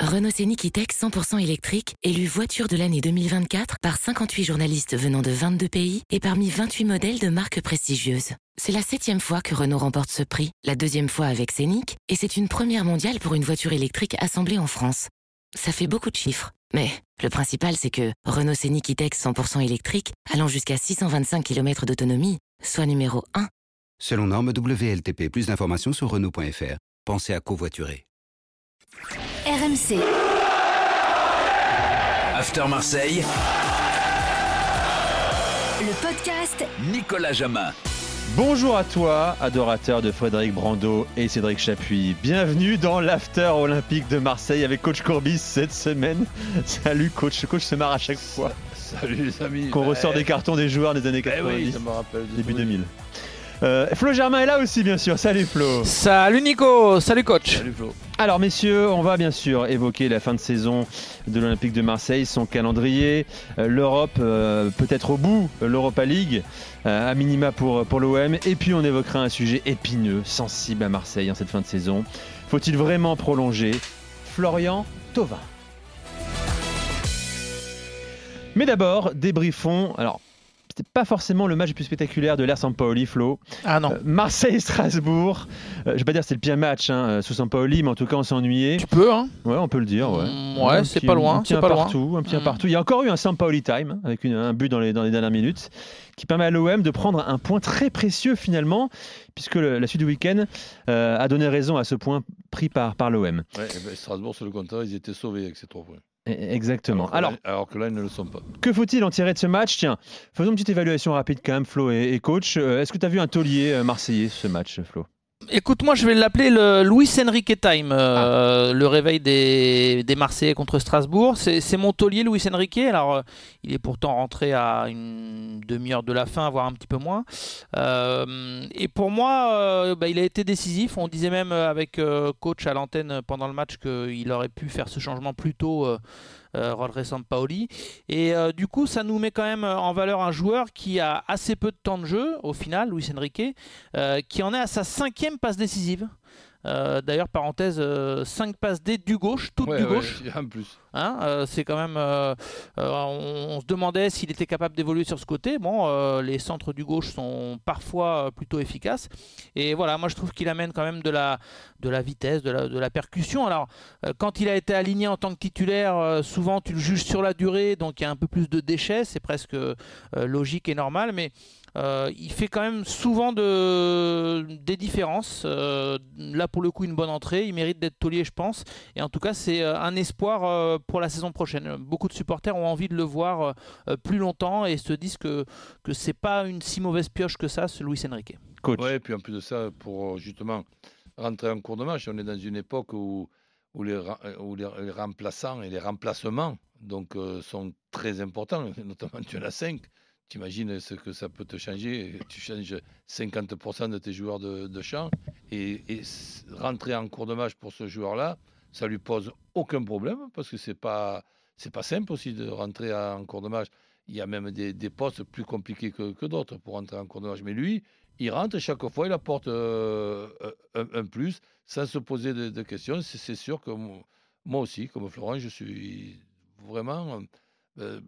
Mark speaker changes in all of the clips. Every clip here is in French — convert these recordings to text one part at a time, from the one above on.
Speaker 1: Renault Scénic E-Tech 100% électrique, élu voiture de l'année 2024 par 58 journalistes venant de 22 pays et parmi 28 modèles de marques prestigieuses. C'est la septième fois que Renault remporte ce prix, la deuxième fois avec Scénic, et c'est une première mondiale pour une voiture électrique assemblée en France. Ça fait beaucoup de chiffres, mais le principal c'est que Renault Scénic E-Tech 100% électrique, allant jusqu'à 625 km d'autonomie, soit numéro 1.
Speaker 2: Selon norme WLTP, plus d'informations sur Renault.fr. Pensez à covoiturer.
Speaker 3: RMC.
Speaker 4: After Marseille,
Speaker 3: Le podcast
Speaker 4: Nicolas Jamin.
Speaker 5: Bonjour à toi, adorateur de Frédéric Brando et Cédric Chapuis. Bienvenue dans l'After Olympique de Marseille avec Coach Courbis cette semaine. Salut coach, coach se marre à chaque fois
Speaker 6: Salut les amis.
Speaker 5: qu'on
Speaker 6: Bah,
Speaker 5: ressort des cartons des joueurs des années
Speaker 6: eh
Speaker 5: 90,
Speaker 6: oui, ça me rappelle des
Speaker 5: début
Speaker 6: souvenirs.
Speaker 5: 2000. Euh, Flo Germain est là aussi bien sûr, salut Flo.
Speaker 7: Salut Nico, salut coach.
Speaker 6: Salut Flo.
Speaker 5: Alors messieurs, on va bien sûr évoquer la fin de saison de l'Olympique de Marseille, son calendrier, euh, l'Europe, euh, peut-être au bout, l'Europa League, euh, à minima pour, pour l'OM, et puis on évoquera un sujet épineux, sensible à Marseille en cette fin de saison. Faut-il vraiment prolonger Florian Thauvin? Mais d'abord, débriefons. Alors, c'était pas forcément le match le plus spectaculaire de l'ère Sampaoli, Flo.
Speaker 7: Ah non.
Speaker 5: Euh, Marseille-Strasbourg. Euh, je vais pas dire que c'est le pire match hein, euh, sous Sampaoli, mais en tout cas on s'est ennuyé.
Speaker 7: Tu peux, hein
Speaker 5: Ouais, on peut le dire. Ouais,
Speaker 7: Mm, ouais,
Speaker 5: Un
Speaker 7: c'est
Speaker 5: petit-
Speaker 7: pas loin,
Speaker 5: Un petit
Speaker 7: c'est
Speaker 5: un
Speaker 7: pas loin.
Speaker 5: partout, un petit un
Speaker 7: Mm.
Speaker 5: partout. Il y a encore eu un Sampaoli time hein, avec une- un but dans les, dans les dernières minutes qui permet à l'OM de prendre un point très précieux finalement, puisque le- la suite du week-end euh, a donné raison à ce point pris par, par l'OM.
Speaker 6: Ouais, eh ben, Strasbourg, sur le contraire, ils étaient sauvés avec ces trois points.
Speaker 5: E- Exactement.
Speaker 6: Alors, que là, ils ne le sont pas.
Speaker 5: que faut-il en tirer de ce match? Tiens, faisons une petite évaluation rapide quand même, Flo et, et coach. Euh, Est-ce que tu as vu un taulier euh, marseillais ce match, Flo?
Speaker 7: Écoute, moi je vais l'appeler le Luis Enrique Time,
Speaker 5: Ah.
Speaker 7: euh, le réveil des, des Marseillais contre Strasbourg. C'est mon taulier Luis Enrique. Alors, euh, il est pourtant rentré à une demi-heure de la fin, voire un petit peu moins. Euh, et pour moi, bah, il a été décisif. On disait même avec coach à l'antenne pendant le match qu'il aurait pu faire ce changement plus tôt. Euh, euh, Rodri Sampaoli. Et euh, du coup, ça nous met quand même en valeur un joueur qui a assez peu de temps de jeu, au final, Luis Enrique, euh, qui en est à sa cinquième passe décisive. Euh, D'ailleurs, parenthèse, 5 passes D du gauche, toutes
Speaker 6: Ouais,
Speaker 7: du
Speaker 6: ouais,
Speaker 7: gauche.
Speaker 6: en plus.
Speaker 7: Hein, euh, c'est quand même. euh, euh, on, on se demandait s'il était capable d'évoluer sur ce côté. Bon, euh, les centres du gauche sont parfois euh, plutôt efficaces. Et voilà, moi je trouve qu'il amène quand même de la, de la vitesse, de la, de la percussion. Alors, euh, quand il a été aligné en tant que titulaire, euh, souvent tu le juges sur la durée, donc il y a un peu plus de déchets. C'est presque euh, logique et normal. Mais euh, il fait quand même souvent de, des différences. Euh, là, pour le coup, une bonne entrée. Il mérite d'être taulier, je pense. Et en tout cas, c'est euh, un espoir euh, pour la saison prochaine. Beaucoup de supporters ont envie de le voir euh, plus longtemps et se disent que, que c'est pas une si mauvaise pioche que ça, ce Luis Enrique.
Speaker 5: Coach.
Speaker 6: Ouais, et puis en plus de ça, pour justement rentrer en cours de match, on est dans une époque où, où, les, ra- où les, les remplaçants et les remplacements donc, euh, sont très importants. Notamment, tu en as 5. Tu imagines ce que ça peut te changer. Tu changes 50% de tes joueurs de, champ. Et, rentrer en cours de match pour ce joueur-là, ça lui pose aucun problème parce que c'est pas c'est pas simple aussi de rentrer en cours de match. Il y a même des, des postes plus compliqués que, que d'autres pour rentrer en cours de match. Mais lui, il rentre chaque fois, il apporte euh, un, plus sans se poser de, questions. C'est sûr que mo- moi aussi, comme Florent, je suis vraiment euh,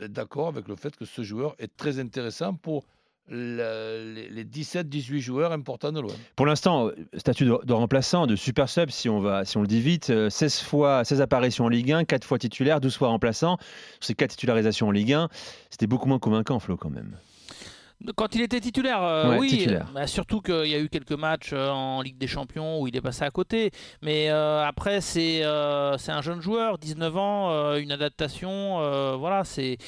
Speaker 6: d'accord avec le fait que ce joueur est très intéressant pour les, les 17-18 joueurs importants de l'OM.
Speaker 5: Pour l'instant, euh, statut de, remplaçant, de super sub, si on, va, si on le dit vite, euh, 16 fois, 16 apparitions en Ligue 1, 4 fois titulaire, 12 fois remplaçant. Ces 4 titularisations en Ligue 1, c'était beaucoup moins convaincant, Flo, quand même.
Speaker 7: Quand il était titulaire, euh,
Speaker 5: Ouais,
Speaker 7: oui,
Speaker 5: titulaire.
Speaker 7: bah, surtout qu'il y a eu quelques matchs euh, en Ligue des Champions où il est passé à côté. Mais euh, après, c'est euh, un jeune joueur, 19 ans, une adaptation. voilà, c'est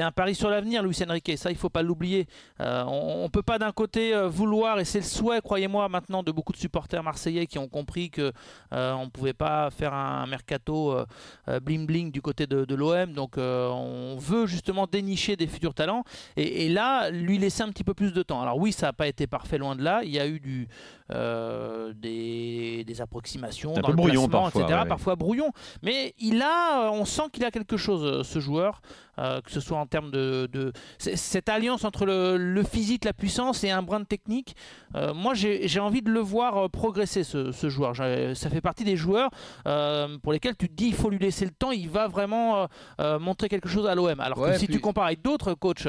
Speaker 7: un pari sur l'avenir, Luis Enrique. Ça, il faut pas l'oublier. On, on peut pas d'un côté vouloir, et c'est le souhait, croyez-moi, maintenant de beaucoup de supporters marseillais qui ont compris que on pouvait pas faire un mercato bling bling du côté de, de l'OM. Donc, on veut justement dénicher des futurs talents. Et, et là, lui, il laisser un petit peu plus de temps. Alors oui, ça n'a pas été parfait loin de là. Il y a eu du, euh, des, des approximations, dans le
Speaker 5: brouillon parfois,
Speaker 7: etc.
Speaker 5: ouais.
Speaker 7: Parfois brouillon. Mais il a, on sent qu'il a quelque chose, euh, ce joueur, euh, que ce soit en termes de, cette alliance entre le, le physique, la puissance et un brin de technique. Euh, moi, j'ai envie de le voir progresser, ce, ce joueur. Ça fait partie des joueurs pour lesquels tu te dis il faut lui laisser le temps, il va vraiment montrer quelque chose à l'OM. Alors
Speaker 6: Ouais,
Speaker 7: que si
Speaker 6: puis-
Speaker 7: tu compares avec d'autres coachs,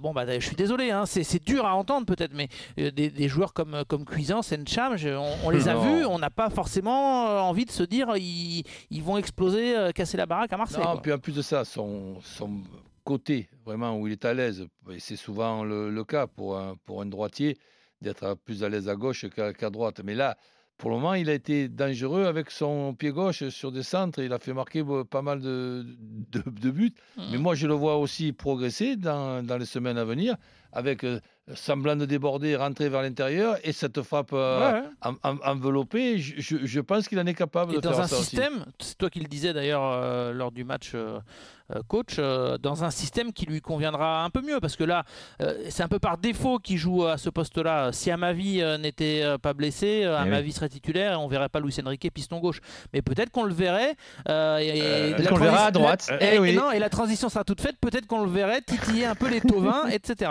Speaker 7: bon bah je suis désolé, hein, c'est dur à entendre peut-être, mais euh, des, des joueurs comme comme Cuisance, Encham, on, on les a
Speaker 6: Non.
Speaker 7: vus, on n'a pas forcément euh, envie de se dire ils, ils vont exploser, euh, casser la baraque à Marseille.
Speaker 6: Non, puis en plus de ça, son, son côté, vraiment, où il est à l'aise, et c'est souvent le, le cas pour un, pour un droitier, d'être plus à l'aise à gauche qu'à droite. Mais là, pour le moment, il a été dangereux avec son pied gauche sur des centres. Il a fait marquer euh, pas mal de, de, de buts. Mais
Speaker 7: Mm.
Speaker 6: moi, je le vois aussi progresser dans, dans les semaines à venir, avec euh, semblant de déborder, rentrer vers l'intérieur, et cette frappe euh,
Speaker 7: Ouais, ouais.
Speaker 6: en- en- enveloppée, je, je- je pense qu'il en est capable
Speaker 7: Et
Speaker 6: de
Speaker 7: dans
Speaker 6: faire
Speaker 7: un
Speaker 6: ça
Speaker 7: système, c'est toi qui le disais d'ailleurs euh, lors du match coach, euh, dans un système qui lui conviendra un peu mieux parce que là, euh, c'est un peu par défaut qu'il joue à ce poste-là. Si Amavi euh, n'était euh, pas blessé, euh,
Speaker 5: Eh
Speaker 7: Amavi serait titulaire et on verrait pas Luis Enrique piston gauche. Mais peut-être qu'on le verrait. euh, et- et
Speaker 6: Euh,
Speaker 5: qu'on le verra à droite
Speaker 7: la-
Speaker 5: Eh
Speaker 7: et,
Speaker 5: oui.
Speaker 7: et non, et la transition sera toute faite. Peut-être qu'on le verrait titiller un peu les Tovins, etc.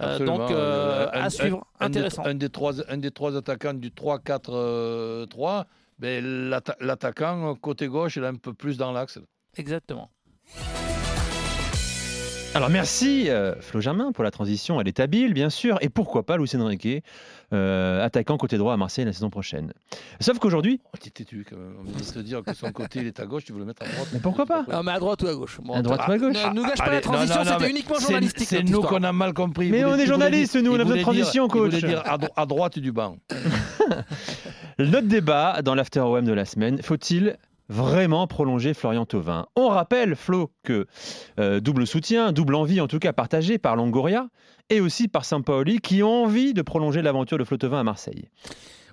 Speaker 7: Euh, donc euh,
Speaker 6: euh, un-
Speaker 7: à suivre,
Speaker 6: un des-
Speaker 7: intéressant.
Speaker 6: Un des, trois, un des trois attaquants du 3-4-3, ben, l'atta- l'attaquant côté gauche, il est un peu plus dans l'axe.
Speaker 7: Exactement.
Speaker 5: Alors merci euh, Flo Germain pour la transition, elle est habile bien sûr, et pourquoi pas Luis Enrique, euh, attaquant côté droit à Marseille la saison prochaine. Sauf qu'aujourd'hui,
Speaker 6: Oh, t'es têtu quand même. On vient de te dire que son côté il est à gauche, tu veux le mettre à droite.
Speaker 5: Mais pourquoi pas
Speaker 7: Non, mais à droite ou à gauche Bon,
Speaker 5: À droite
Speaker 7: ah,
Speaker 5: ou à gauche
Speaker 7: Ne nous gâche pas
Speaker 6: Allez,
Speaker 7: la transition,
Speaker 6: non, non,
Speaker 7: c'était
Speaker 6: mais
Speaker 7: uniquement journalistique.
Speaker 6: C'est nous qu'on a mal compris.
Speaker 5: Mais on est journalistes, nous, on a besoin de transition, coach.
Speaker 6: dire à, dro- à droite du banc.
Speaker 5: notre débat dans l'After OM de la semaine, faut-il vraiment prolonger Florian Thauvin On rappelle Flo que euh, double soutien, double envie en tout cas partagée par Longoria et aussi par Sampaoli qui ont envie de prolonger l'aventure de Flo Thauvin à Marseille.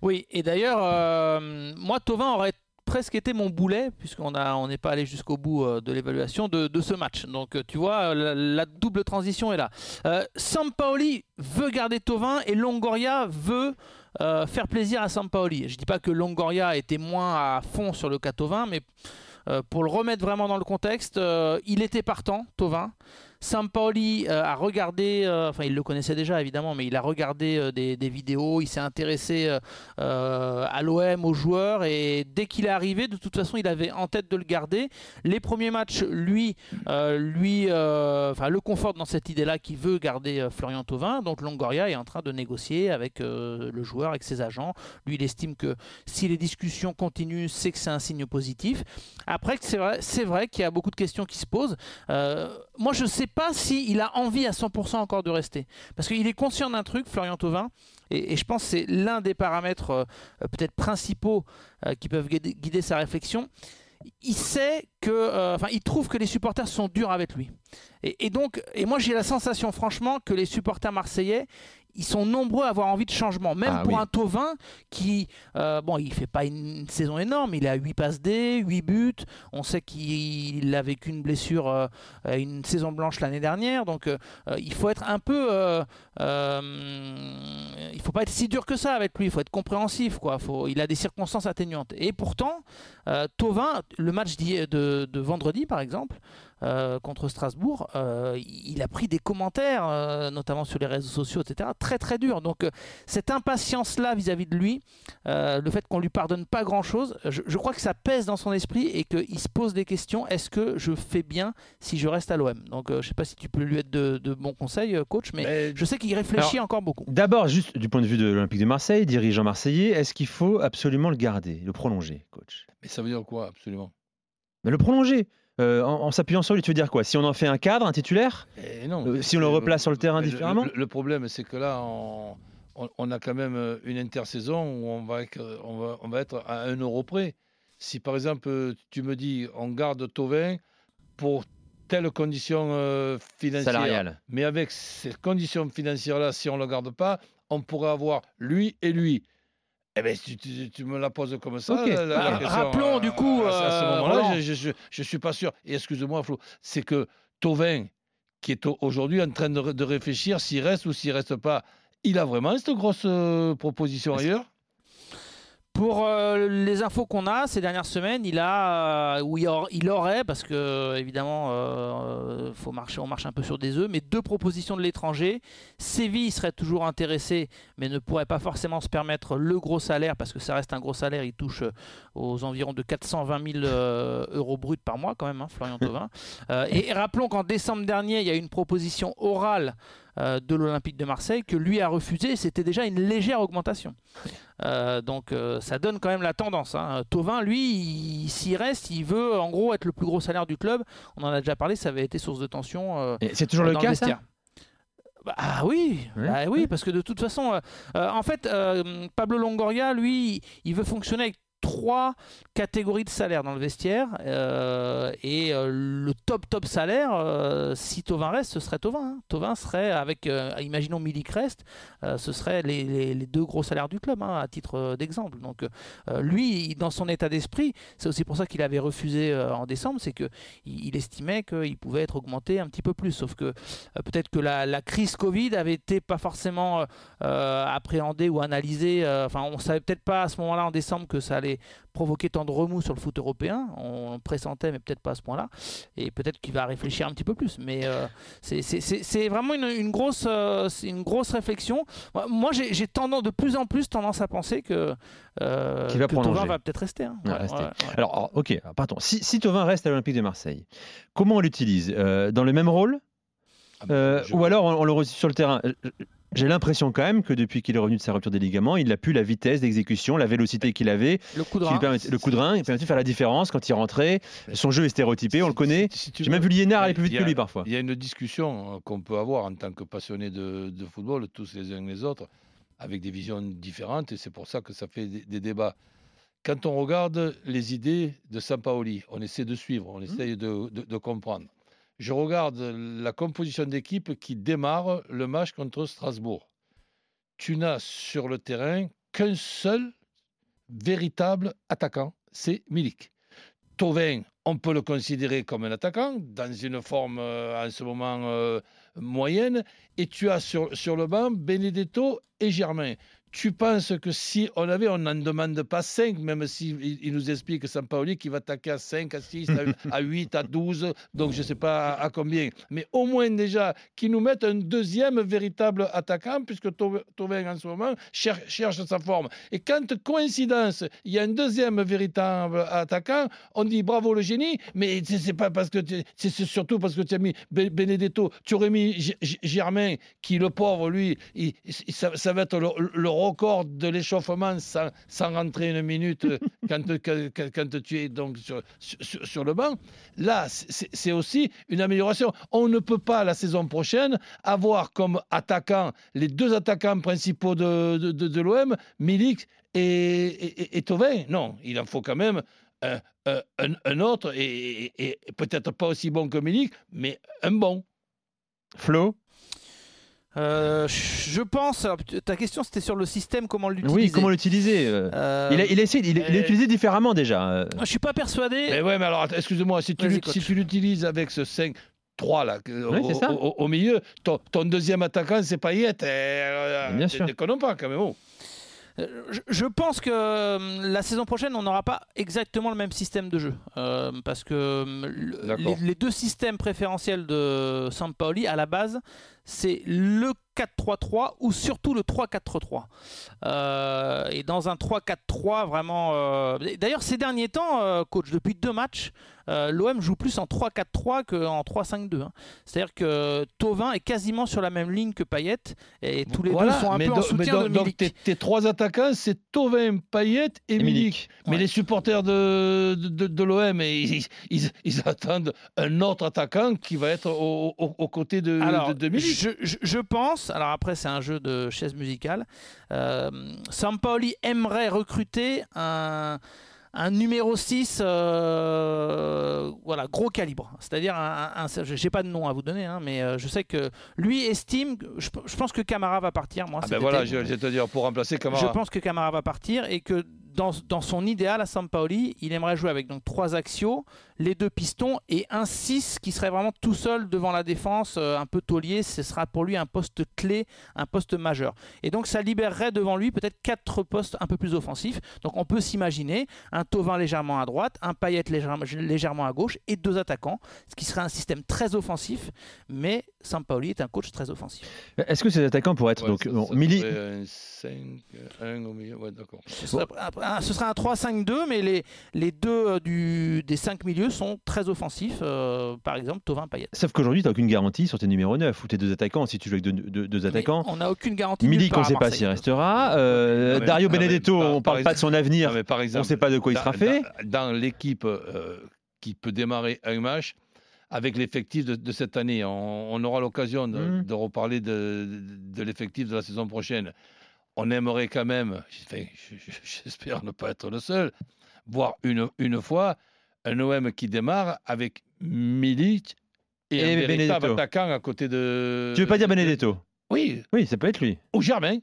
Speaker 7: Oui, et d'ailleurs, euh, moi, Tovin aurait presque été mon boulet, puisqu'on a- on n'est pas allé jusqu'au bout euh, de l'évaluation de, ce match. Donc, tu vois, la, la double transition est là. Euh, Sampaoli veut garder Tovin et Longoria veut euh, faire plaisir à Sampaoli. Je dis pas que Longoria était moins à fond sur le cas Tovin, mais euh, pour le remettre vraiment dans le contexte, euh, il était partant, Tovin. Sampaoli euh, a regardé, euh, enfin il le connaissait déjà évidemment, mais il a regardé euh, des, vidéos, il s'est intéressé euh, à l'OM, aux joueurs, et dès qu'il est arrivé, de toute façon, il avait en tête de le garder. Les premiers matchs, lui, lui, enfin le conforte dans cette idée-là qu'il veut garder Florian Thauvin. Donc Longoria est en train de négocier avec le joueur, avec ses agents. Lui, il estime que si les discussions continuent, c'est que c'est un signe positif. Après, c'est vrai, c'est vrai qu'il y a beaucoup de questions qui se posent. Moi, je ne sais pas s'il a envie à 100% encore de rester. Parce qu'il est conscient d'un truc, Florian Thauvin, et, je pense que c'est l'un des paramètres euh, euh, peut-être principaux euh, qui peuvent guider, sa réflexion. Il sait que, enfin, il trouve que les supporters sont durs avec lui. Et, et donc, et moi j'ai la sensation, franchement, que les supporters marseillais, ils sont nombreux à avoir envie de changement. Même
Speaker 5: Ah
Speaker 7: pour
Speaker 5: oui.
Speaker 7: un Tovin qui, euh, bon, il fait pas une saison énorme, il a 8 passes D, 8 buts. On sait qu'il a vécu une blessure, euh, une saison blanche l'année dernière. Donc, euh, il faut être un peu, il faut pas être si dur que ça avec lui. Il faut être compréhensif, quoi. Faut, il a des circonstances atténuantes. Et pourtant, Tovin, le match de vendredi, par exemple. Euh, contre Strasbourg, euh, il a pris des commentaires, euh, notamment sur les réseaux sociaux, etc., très très durs. Donc euh, cette impatience-là vis-à-vis de lui, euh, le fait qu'on lui pardonne pas grand-chose, je, je crois que ça pèse dans son esprit et qu'il se pose des questions. Est-ce que je fais bien si je reste à l'OM Donc euh, je sais pas si tu peux lui être de, de bons conseils, euh, coach, mais
Speaker 6: Mais
Speaker 7: je sais qu'il réfléchit encore beaucoup.
Speaker 5: D'abord, juste du point de vue de l'Olympique de Marseille, dirigeant marseillais, est-ce qu'il faut absolument le garder, le prolonger, coach?
Speaker 6: Mais ça veut dire quoi, absolument?
Speaker 5: Mais le prolonger euh, en, en s'appuyant sur lui, tu veux dire quoi? Si on en fait un cadre, un titulaire?
Speaker 6: Eh non.
Speaker 5: Euh, si on le replace sur le terrain différemment?
Speaker 6: le, le problème, c'est que là, on, on- on a quand même euh, une intersaison où on va, être, on, va, on va être à un euro près. Si par exemple, tu me dis, on garde Tovin pour telle condition euh, financière,
Speaker 5: salarial
Speaker 6: mais avec ces conditions financières-là, si on ne le garde pas, on pourrait avoir lui et lui. Eh ben, tu, tu- tu me la poses comme ça. La-
Speaker 7: Bah,
Speaker 6: question,
Speaker 7: rappelons,
Speaker 6: à-
Speaker 7: du coup,
Speaker 6: à, à ce
Speaker 7: euh,
Speaker 6: moment-là, je- je ne suis pas sûr. Et excuse-moi, Flo, c'est que Tovin, qui est au- aujourd'hui en train de, de réfléchir s'il reste ou s'il reste pas. Il a vraiment cette grosse euh, proposition ailleurs?
Speaker 7: Pour euh, les infos qu'on a ces dernières semaines, il a, euh, ou il, aur- il aurait, parce que évidemment, euh, faut marcher, on marche un peu sur des œufs, mais deux propositions de l'étranger. Séville serait toujours intéressé, mais ne pourrait pas forcément se permettre le gros salaire, parce que ça reste un gros salaire. Il touche aux environs de 420 000 euh, euros bruts par mois, quand même, hein, Florian Thauvin. Et rappelons qu'en décembre dernier, il y a eu une proposition orale euh, de l'Olympique de Marseille que lui a refusé. C'était déjà une légère augmentation. Euh, donc euh, ça donne quand même la tendance. Hein. Tovin, lui, il- s'il reste, il veut en gros être le plus gros salaire du club. On en a déjà parlé, ça avait été source de tension.
Speaker 5: C'est toujours le cas, ça
Speaker 7: Bah, ah oui, bah oui, parce que de toute façon, euh, en fait, euh, Pablo Longoria, lui, il veut fonctionner avec trois catégories de salaire dans le vestiaire euh, et euh, le top top salaire euh, si Tovin reste ce serait Tovin hein. Tovin serait avec imaginons Milik reste ce serait les, les- deux gros salaires du club hein, à titre d'exemple donc lui dans son état d'esprit c'est aussi pour ça qu'il avait refusé en décembre c'est que il, estimait qu'il pouvait être augmenté un petit peu plus sauf que peut-être que la, la crise Covid avait été pas forcément appréhendée ou analysée. Enfin, on savait peut-être pas à ce moment-là en décembre que ça allait provoquer tant de remous sur le foot européen. On pressentait, mais peut-être pas à ce point-là. Et peut-être qu'il va réfléchir un petit peu plus. Mais euh, c'est- vraiment une, une grosse, euh, c'est une grosse réflexion. Moi, j'ai tendance, de plus en plus tendance à penser que, euh,
Speaker 5: Qu'il va
Speaker 7: que Thauvin
Speaker 5: prolonger.
Speaker 7: va peut-être rester. hein.
Speaker 5: Ouais,
Speaker 7: Ouais,
Speaker 5: rester.
Speaker 7: ouais, ouais.
Speaker 5: Alors, alors, ok, pardon. Si, si Thauvin reste à l'Olympique de Marseille, comment on l'utilise? Euh, Dans le même rôle?
Speaker 6: Ah bah,
Speaker 5: Euh,
Speaker 6: je-
Speaker 5: Ou alors on, on le reçoit sur le terrain J'ai l'impression quand même que depuis qu'il est revenu de sa rupture des ligaments, il n'a plus la vitesse d'exécution, la vélocité qu'il avait,
Speaker 7: Le coup de rein.
Speaker 5: permettait- le coup de rein, il permettait de faire la différence quand il rentrait. Son jeu est stéréotypé, on le connaît.
Speaker 6: Si- si tu
Speaker 5: J'ai même vu Liénard aller plus vite que
Speaker 6: a-
Speaker 5: lui parfois.
Speaker 6: Il y a une discussion euh, qu'on peut avoir en tant que passionné de, de football, tous les uns les autres, avec des visions différentes, et c'est pour ça que ça fait des, des débats. Quand on regarde les idées de Sampaoli, on essaie de suivre, on essaie de, de- de comprendre. Je regarde la composition d'équipe qui démarre le match contre Strasbourg. Tu n'as sur le terrain qu'un seul véritable attaquant, c'est Milik. Tovin, on peut le considérer comme un attaquant, dans une forme euh, en ce moment euh, moyenne, et tu as sur, sur le banc Benedetto et Germain. Tu penses que si on avait, on n'en demande pas 5, même s'il il il nous explique Sampaoli qu'il va attaquer à 5, à 6, à, à 8, à 12, donc je ne sais pas à, combien. Mais au moins déjà qu'ils nous mettent un deuxième véritable attaquant, puisque Tau- Thauvin en ce moment cher- cherche sa forme. Et quand, coïncidence, il y a un deuxième véritable attaquant, on dit bravo le génie, mais c'est pas parce que c'est surtout parce que tu as mis Be- Benedetto, tu aurais mis G- G- Germain, qui le pauvre, lui, il- il- ça, ça va être le, le record de l'échauffement sans, sans rentrer une minute euh, quand, quand, tu es donc sur, sur, sur le banc. Là, c'est aussi une amélioration. On ne peut pas la saison prochaine avoir comme attaquants les deux attaquants principaux de, de, de- de l'OM, Milik et, et, et- et Thauvin. Non, il en faut quand même un, un- un- un autre, et, et- et peut-être pas aussi bon que Milik, mais un bon.
Speaker 5: Flo?
Speaker 7: Euh, je pense. alors, ta question c'était sur le système, comment l'utiliser.
Speaker 5: Oui, comment l'utiliser euh,
Speaker 7: Euh,
Speaker 5: il, a, il a essayé, il, il l'a utilisé différemment déjà. euh.
Speaker 7: Je suis pas persuadé.
Speaker 6: Mais ouais, mais alors, excuse-moi, si tu, si l'utilises avec ce 5. 3 là,
Speaker 5: Oui,
Speaker 6: au,
Speaker 5: c'est ça.
Speaker 6: au- au- au milieu, ton, ton deuxième attaquant, c'est Payet. Euh,
Speaker 5: Bien sûr.
Speaker 6: Déconnons pas quand même. oh.
Speaker 7: Euh, Je, pense que euh, la saison prochaine, on n'aura pas exactement le même système de jeu. Euh, parce que le- les, les deux systèmes préférentiels de Sampaoli, à la base, c'est le 4-3-3 ou surtout le 3-4-3. Euh, et dans un 3-4-3, vraiment. euh, D'ailleurs, ces derniers temps, euh, coach, depuis deux matchs, euh, l'OM joue plus en 3-4-3 qu'en 3-5-2. hein. C'est-à-dire que Tovin est quasiment sur la même ligne que Payet et tous les
Speaker 6: Voilà,
Speaker 7: deux sont un
Speaker 6: mais
Speaker 7: peu en soutien
Speaker 6: donc-
Speaker 7: de
Speaker 6: donc
Speaker 7: Milik.
Speaker 6: tes, tes trois attaquants, c'est Tovin, Payet et,
Speaker 5: Et
Speaker 6: Milik.
Speaker 5: Milik.
Speaker 6: Mais
Speaker 7: Ouais.
Speaker 6: les supporters de, de, de- de l'OM, ils, ils- ils attendent un autre attaquant qui va être au- au- aux côtés de,
Speaker 7: Alors,
Speaker 6: de, de Milik.
Speaker 7: je, je- je pense, alors après c'est un jeu de chaise musicale, euh, Sampaoli aimerait recruter un, un numéro 6, euh, voilà, gros calibre. C'est-à-dire, un, un- un- je n'ai pas de nom à vous donner, hein, mais euh, je sais que lui estime, je, je pense que Camara va partir. Moi,
Speaker 6: Ah ben voilà, je je vais te dire, pour remplacer
Speaker 7: Je
Speaker 6: Camara.
Speaker 7: pense que Camara va partir et que dans, dans son idéal à Sampaoli, il aimerait jouer avec donc trois axiaux, les deux pistons et un 6 qui serait vraiment tout seul devant la défense, euh, un peu taulier. Ce sera pour lui un poste clé, un poste majeur. Et donc ça libérerait devant lui peut-être quatre postes un peu plus offensifs. Donc on peut s'imaginer un Tovin légèrement à droite, un Payet légèrement, légèrement à gauche et deux attaquants, ce qui serait un système très offensif. Mais Sampaoli est un coach très offensif.
Speaker 5: Est-ce que ces attaquants pourraient être
Speaker 6: Ouais,
Speaker 5: donc
Speaker 6: ça-
Speaker 5: bon,
Speaker 6: ça
Speaker 5: Mili-
Speaker 6: ferait un 5, 1 au milieu. Ouais, d'accord.
Speaker 7: Ce serait un, ce serait un 3-5-2, mais les, les deux euh, du, des cinq milieux sont très offensifs. euh, par exemple, Tovin, Payet.
Speaker 5: Sauf qu'aujourd'hui, tu n'as aucune garantie sur tes numéros 9 ou tes deux attaquants. Si tu joues avec deux, deux- deux attaquants,
Speaker 7: Mais on n'a aucune garantie.
Speaker 5: Milik, on ne sait pas s'il restera. Euh,
Speaker 6: Non, mais-
Speaker 5: Dario
Speaker 6: non,
Speaker 5: Benedetto,
Speaker 6: par-
Speaker 5: on ne
Speaker 6: par
Speaker 5: parle pas de son avenir.
Speaker 6: Non, mais par
Speaker 5: On ne
Speaker 6: exemple,
Speaker 5: sait pas de quoi il sera fait.
Speaker 6: Dans, dans l'équipe euh, qui peut démarrer un match, avec l'effectif de, de cette année, on, on aura l'occasion de,
Speaker 5: Mm.
Speaker 6: de reparler de, de l'effectif de la saison prochaine. On aimerait quand même, enfin, j'espère ne pas être le seul, voir une, une fois un OM qui démarre avec Milic et,
Speaker 5: Et
Speaker 6: un véritable
Speaker 5: Benedetto.
Speaker 6: attaquant à côté de.
Speaker 5: Tu veux pas dire
Speaker 6: de-
Speaker 5: Benedetto?
Speaker 6: Oui,
Speaker 5: Oui, ça peut être lui.
Speaker 6: ou Germain.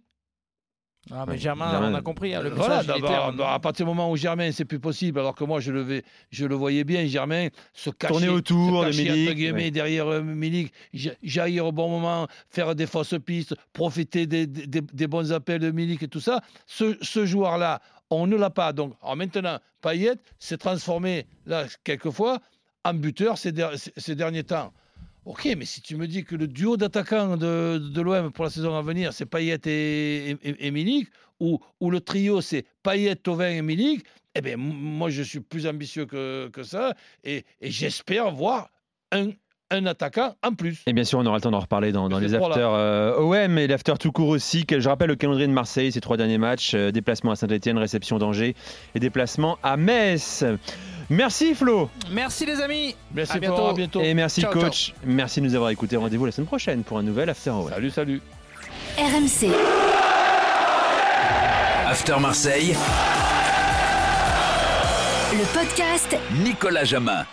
Speaker 7: Ah, mais Germain,
Speaker 5: Germain-
Speaker 7: on a compris. hein, le
Speaker 6: Voilà,
Speaker 7: message, il est
Speaker 6: d'abord,
Speaker 7: clair.
Speaker 6: d'abord, à partir du moment où Germain, c'est plus possible, alors que moi, je le, vais- je le voyais bien, Germain, se cacher,
Speaker 5: Tourner autour
Speaker 6: se cacher,
Speaker 5: Milik,
Speaker 6: derrière euh, Milik, ja- jaillir au bon moment, faire des fausses pistes, profiter des, des- des- des bons appels de Milik et tout ça. Ce, ce joueur-là, on ne l'a pas. Donc, alors maintenant, Payet s'est transformé, là, quelquefois, en buteur ces, der- ces- ces derniers temps. Ok, mais si tu me dis que le duo d'attaquants de, de l'OM pour la saison à venir, c'est Payet et, et, et Milik, ou, ou le trio, c'est Payet, Tovin et Milik, eh bien, moi, je suis plus ambitieux que, que ça, et, et j'espère voir un, un attaquant en plus.
Speaker 5: Et bien sûr, on aura le temps d'en reparler dans, les afters euh, OM et l'after tout court aussi. que Je rappelle le calendrier de Marseille, ces trois derniers matchs euh, déplacement à Saint-Etienne, réception d'Angers et déplacement à Metz. Merci Flo
Speaker 7: Merci les amis.
Speaker 6: Merci
Speaker 7: À bientôt.
Speaker 6: À bientôt.
Speaker 5: et merci
Speaker 7: Ciao,
Speaker 5: coach. Merci de nous avoir écoutés. Rendez-vous la semaine prochaine pour un nouvel after OM.
Speaker 6: Salut, salut.
Speaker 3: RMC.
Speaker 4: After Marseille,
Speaker 3: Le podcast
Speaker 4: Nicolas Jamin.